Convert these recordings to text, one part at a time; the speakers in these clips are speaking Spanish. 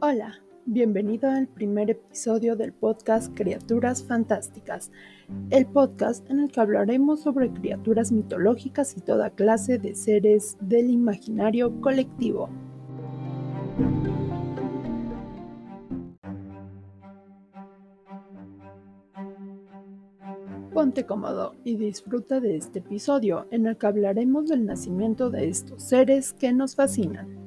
Hola, bienvenido al primer episodio del podcast Criaturas Fantásticas, el podcast en el que hablaremos sobre criaturas mitológicas y toda clase de seres del imaginario colectivo. Ponte cómodo y disfruta de este episodio en el que hablaremos del nacimiento de estos seres que nos fascinan.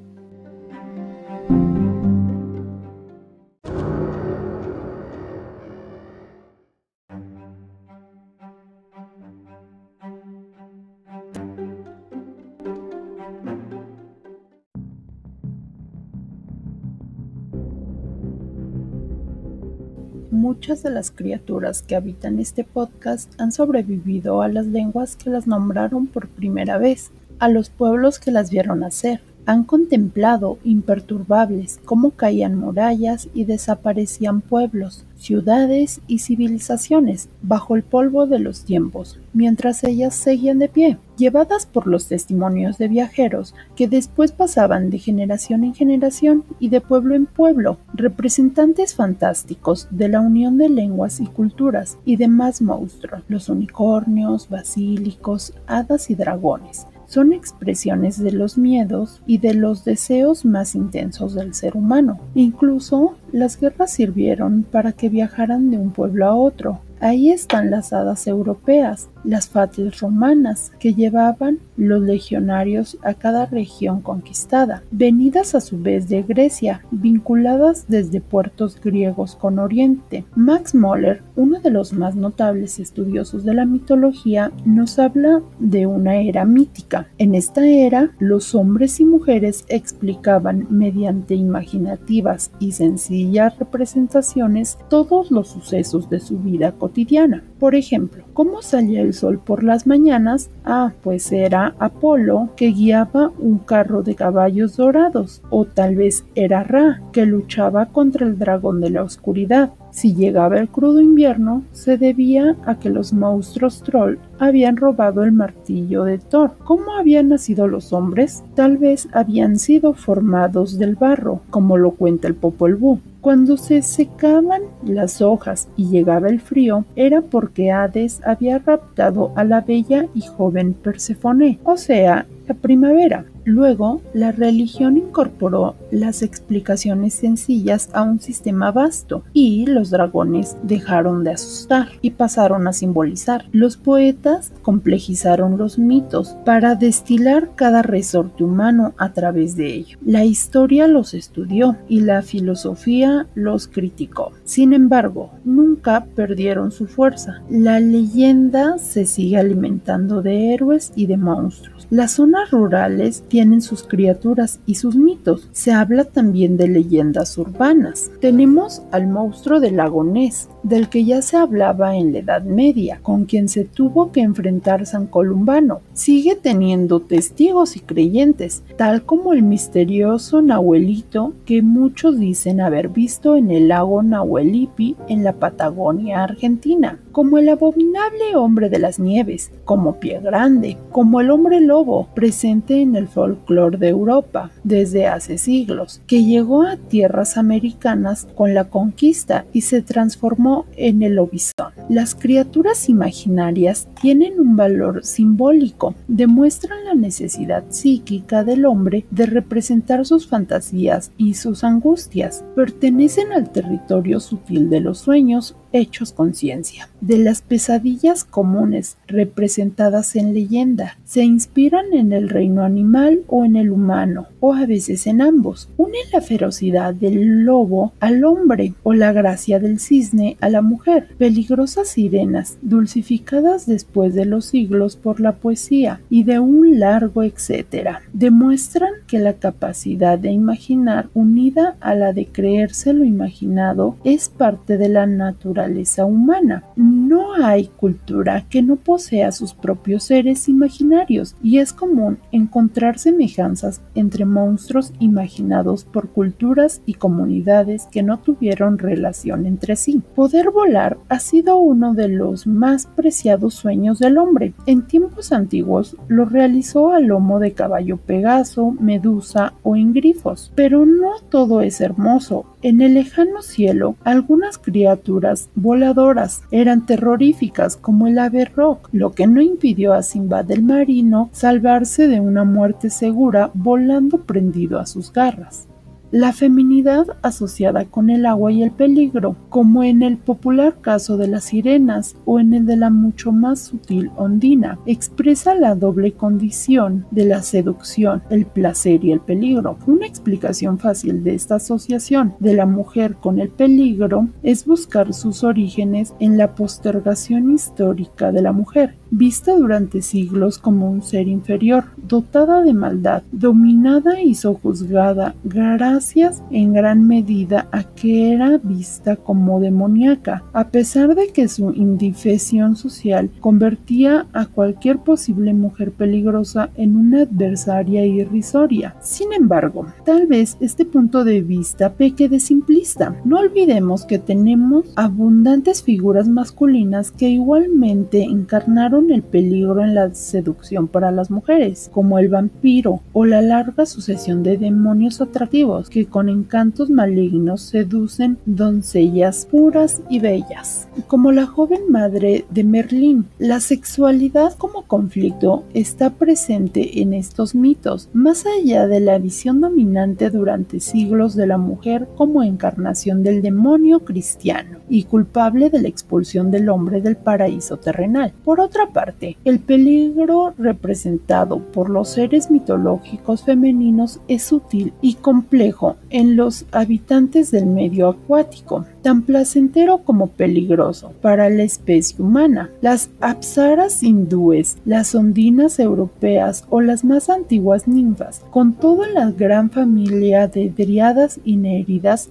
Muchas de las criaturas que habitan este podcast han sobrevivido a las lenguas que las nombraron por primera vez, a los pueblos que las vieron nacer, han contemplado imperturbables cómo caían murallas y desaparecían pueblos, ciudades y civilizaciones bajo el polvo de los tiempos, mientras ellas seguían de pie, llevadas por los testimonios de viajeros que después pasaban de generación en generación y de pueblo en pueblo, representantes fantásticos de la unión de lenguas y culturas y demás monstruos, los unicornios, basílicos, hadas y dragones, son expresiones de los miedos y de los deseos más intensos del ser humano. Incluso las guerras sirvieron para que viajaran de un pueblo a otro, Ahí están las hadas europeas, las fates romanas que llevaban los legionarios a cada región conquistada, venidas a su vez de Grecia, vinculadas desde puertos griegos con Oriente. Max Moller, uno de los más notables estudiosos de la mitología, nos habla de una era mítica. En esta era, los hombres y mujeres explicaban mediante imaginativas y sencillas representaciones todos los sucesos de su vida cotidiana cotidiana por ejemplo, ¿cómo salía el sol por las mañanas? Ah, pues era Apolo que guiaba un carro de caballos dorados, o tal vez era Ra que luchaba contra el dragón de la oscuridad. Si llegaba el crudo invierno, se debía a que los monstruos troll habían robado el martillo de Thor. ¿Cómo habían nacido los hombres? Tal vez habían sido formados del barro, como lo cuenta el Popol Vuh. Cuando se secaban las hojas y llegaba el frío, era porque Hades había raptado a la bella y joven Persefone, o sea, la primavera. Luego, la religión incorporó las explicaciones sencillas a un sistema vasto y los dragones dejaron de asustar y pasaron a simbolizar. Los poetas complejizaron los mitos para destilar cada resorte humano a través de ello. La historia los estudió y la filosofía los criticó. Sin embargo, nunca perdieron su fuerza. La leyenda se sigue alimentando de héroes y de monstruos. Las zonas rurales tienen sus criaturas y sus mitos. Se habla también de leyendas urbanas. Tenemos al monstruo del lago Ness, del que ya se hablaba en la Edad Media, con quien se tuvo que enfrentar San Columbano. Sigue teniendo testigos y creyentes, tal como el misterioso Nahuelito que muchos dicen haber visto en el lago Nahuelipi en la Patagonia Argentina, como el abominable hombre de las nieves, como Pie Grande, como el hombre lobo presente en el folclore de Europa desde hace siglos, que llegó a tierras americanas con la conquista y se transformó en el lobizón. Las criaturas imaginarias tienen un valor simbólico, demuestran la necesidad psíquica del hombre de representar sus fantasías y sus angustias, pertenecen al territorio sutil de los sueños hechos conciencia. De las pesadillas comunes representadas en leyenda, se inspiran en el reino animal o en el humano, o a veces en ambos. Unen la ferocidad del lobo al hombre o la gracia del cisne a la mujer, peligrosas sirenas, dulcificadas después de los siglos por la poesía y de un largo etcétera, demuestran que la capacidad de imaginar unida a la de creerse lo imaginado es parte de la naturaleza humana. No hay cultura que no posea sus propios seres imaginarios y es común encontrar semejanzas entre monstruos imaginados por culturas y comunidades que no tuvieron relación entre sí. Poder volar ha sido uno de los más preciados sueños del hombre. En tiempos antiguos lo realizó a lomo de caballo Pegaso, Medusa o en grifos. Pero no todo es hermoso. En el lejano cielo, algunas criaturas voladoras. Eran terroríficas como el ave rock, lo que no impidió a Simbad el marino salvarse de una muerte segura volando prendido a sus garras la feminidad asociada con el agua y el peligro, como en el popular caso de las sirenas o en el de la mucho más sutil ondina, expresa la doble condición de la seducción, el placer y el peligro. Una explicación fácil de esta asociación de la mujer con el peligro es buscar sus orígenes en la postergación histórica de la mujer, vista durante siglos como un ser inferior, dotada de maldad, dominada y sojuzgada gracias en gran medida a que era vista como demoníaca, a pesar de que su indefensión social convertía a cualquier posible mujer peligrosa en una adversaria irrisoria. Sin embargo, tal vez este punto de vista peque de simplista. No olvidemos que tenemos abundantes figuras masculinas que igualmente encarnaron el peligro en la seducción para las mujeres, como el vampiro o la larga sucesión de demonios atractivos que con encantos malignos seducen doncellas puras y bellas. Como la joven madre de Merlín, la sexualidad como conflicto está presente en estos mitos, más allá de la visión dominante durante siglos de la mujer como encarnación del demonio cristiano y culpable de la expulsión del hombre del paraíso terrenal. Por otra parte, el peligro representado por los seres mitológicos femeninos es sutil y complejo en los habitantes del medio acuático tan placentero como peligroso para la especie humana. Las apsaras hindúes, las ondinas europeas o las más antiguas ninfas, con toda la gran familia de driadas y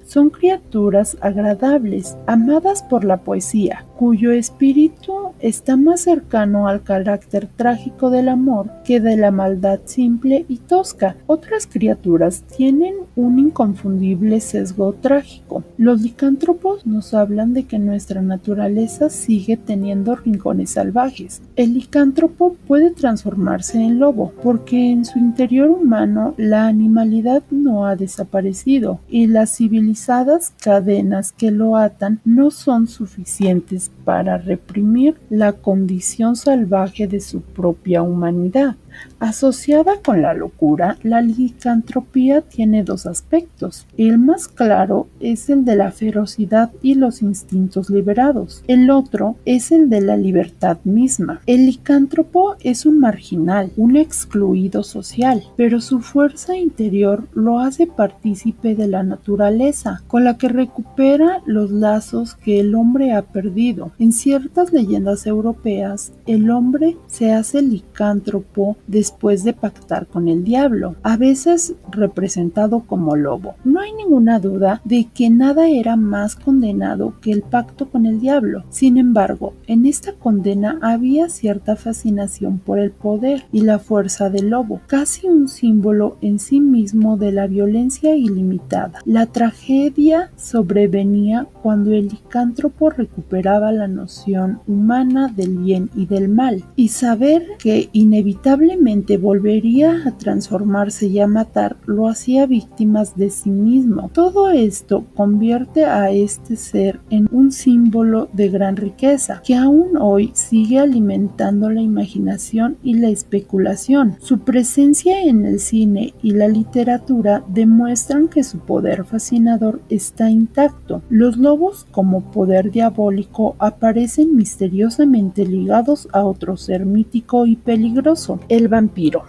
son criaturas agradables, amadas por la poesía, cuyo espíritu está más cercano al carácter trágico del amor que de la maldad simple y tosca. Otras criaturas tienen un inconfundible sesgo trágico. Los licántropos nos hablan de que nuestra naturaleza sigue teniendo rincones salvajes. El licántropo puede transformarse en lobo porque en su interior humano la animalidad no ha desaparecido y las civilizadas cadenas que lo atan no son suficientes para reprimir la condición salvaje de su propia humanidad. Asociada con la locura, la licantropía tiene dos aspectos. El más claro es el de la ferocidad y los instintos liberados. El otro es el de la libertad misma. El licántropo es un marginal, un excluido social, pero su fuerza interior lo hace partícipe de la naturaleza, con la que recupera los lazos que el hombre ha perdido. En ciertas leyendas europeas, el hombre se hace licántropo después de pactar con el diablo, a veces representado como lobo. No hay ninguna duda de que nada era más condenado que el pacto con el diablo. Sin embargo, en esta condena había cierta fascinación por el poder y la fuerza del lobo, casi un símbolo en sí mismo de la violencia ilimitada. La tragedia sobrevenía cuando el licántropo recuperaba la noción humana del bien y del mal, y saber que inevitablemente volvería a transformarse y a matar, lo hacía víctimas de sí mismo. Todo esto convierte a este ser en un símbolo de gran riqueza, que aún hoy sigue alimentando la imaginación y la especulación. Su presencia en el cine y la literatura demuestran que su poder fascinador está intacto. Los lobos como poder diabólico aparecen misteriosamente ligados a otro ser mítico y peligroso, el vampiro.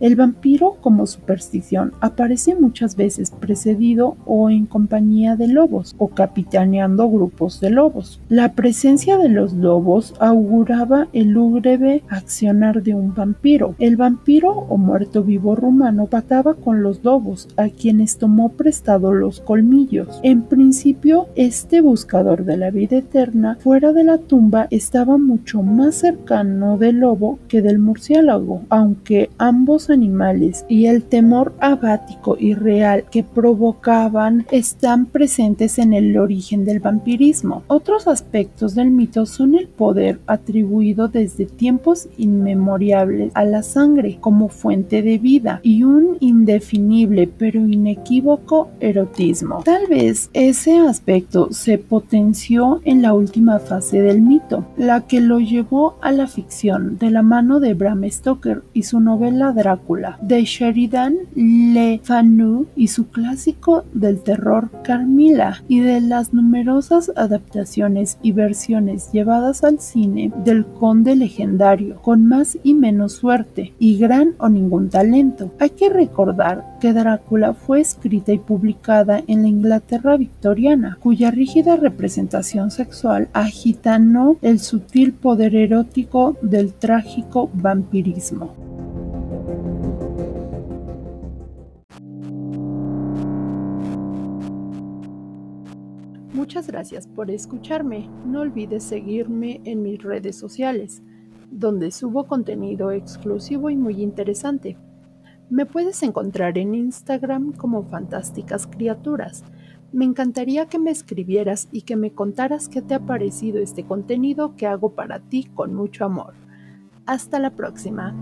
El vampiro como superstición aparece muchas veces precedido o en compañía de lobos o capitaneando grupos de lobos. La presencia de los lobos auguraba el lúgubre accionar de un vampiro. El vampiro o muerto vivo rumano pataba con los lobos, a quienes tomó prestado los colmillos. En principio, este buscador de la vida eterna fuera de la tumba estaba mucho más cercano del lobo que del murciélago, aunque ambos animales y el temor abático y real que provocaban están presentes en el origen del vampirismo. Otros aspectos del mito son el poder atribuido desde tiempos inmemoriales a la sangre como fuente de vida y un indefinible pero inequívoco erotismo. Tal vez ese aspecto se potenció en la última fase del mito, la que lo llevó a la ficción de la mano de Bram Stoker y su novela De Sheridan Le Fanu y su clásico del terror Carmilla, y de las numerosas adaptaciones y versiones llevadas al cine del conde legendario, con más y menos suerte, y gran o ningún talento. Hay que recordar que Drácula fue escrita y publicada en la Inglaterra victoriana, cuya rígida representación sexual agitanó el sutil poder erótico del trágico vampirismo. Muchas gracias por escucharme. No olvides seguirme en mis redes sociales, donde subo contenido exclusivo y muy interesante. Me puedes encontrar en Instagram como Fantásticas Criaturas. Me encantaría que me escribieras y que me contaras qué te ha parecido este contenido que hago para ti con mucho amor. Hasta la próxima.